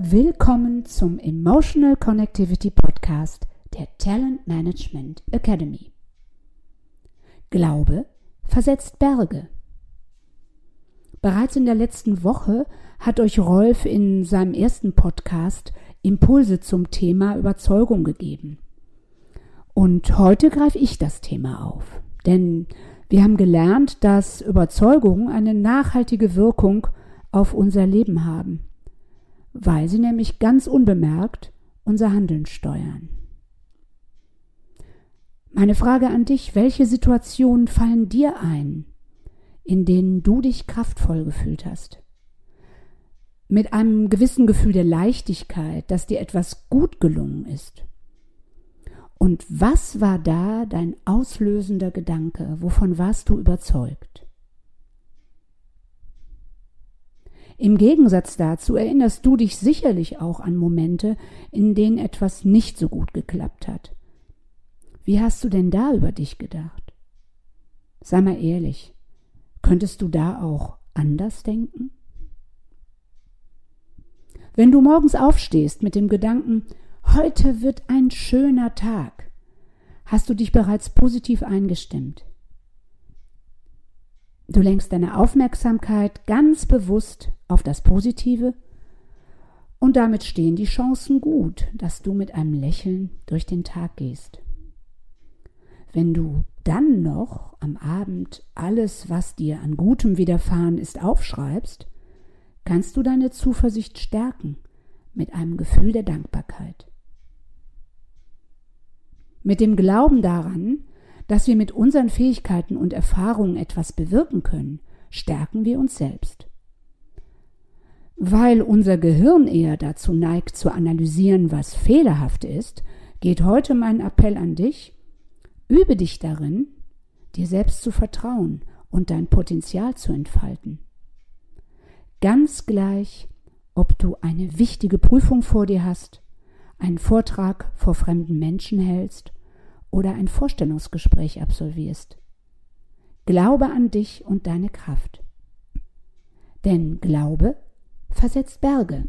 Willkommen zum Emotional Connectivity Podcast der Talent Management Academy. Glaube versetzt Berge. Bereits in der letzten Woche hat euch Rolf in seinem ersten Podcast Impulse zum Thema Überzeugung gegeben. Und heute greife ich das Thema auf. Denn wir haben gelernt, dass Überzeugungen eine nachhaltige Wirkung auf unser Leben haben weil sie nämlich ganz unbemerkt unser Handeln steuern. Meine Frage an dich, welche Situationen fallen dir ein, in denen du dich kraftvoll gefühlt hast? Mit einem gewissen Gefühl der Leichtigkeit, dass dir etwas gut gelungen ist. Und was war da dein auslösender Gedanke? Wovon warst du überzeugt? Im Gegensatz dazu erinnerst du dich sicherlich auch an Momente, in denen etwas nicht so gut geklappt hat. Wie hast du denn da über dich gedacht? Sei mal ehrlich, könntest du da auch anders denken? Wenn du morgens aufstehst mit dem Gedanken, heute wird ein schöner Tag, hast du dich bereits positiv eingestimmt. Du lenkst deine Aufmerksamkeit ganz bewusst auf das Positive und damit stehen die Chancen gut, dass du mit einem Lächeln durch den Tag gehst. Wenn du dann noch am Abend alles, was dir an Gutem widerfahren ist, aufschreibst, kannst du deine Zuversicht stärken mit einem Gefühl der Dankbarkeit. Mit dem Glauben daran, dass wir mit unseren Fähigkeiten und Erfahrungen etwas bewirken können, stärken wir uns selbst. Weil unser Gehirn eher dazu neigt zu analysieren, was fehlerhaft ist, geht heute mein Appell an dich, übe dich darin, dir selbst zu vertrauen und dein Potenzial zu entfalten. Ganz gleich, ob du eine wichtige Prüfung vor dir hast, einen Vortrag vor fremden Menschen hältst oder ein Vorstellungsgespräch absolvierst. Glaube an dich und deine Kraft. Denn Glaube versetzt Berge.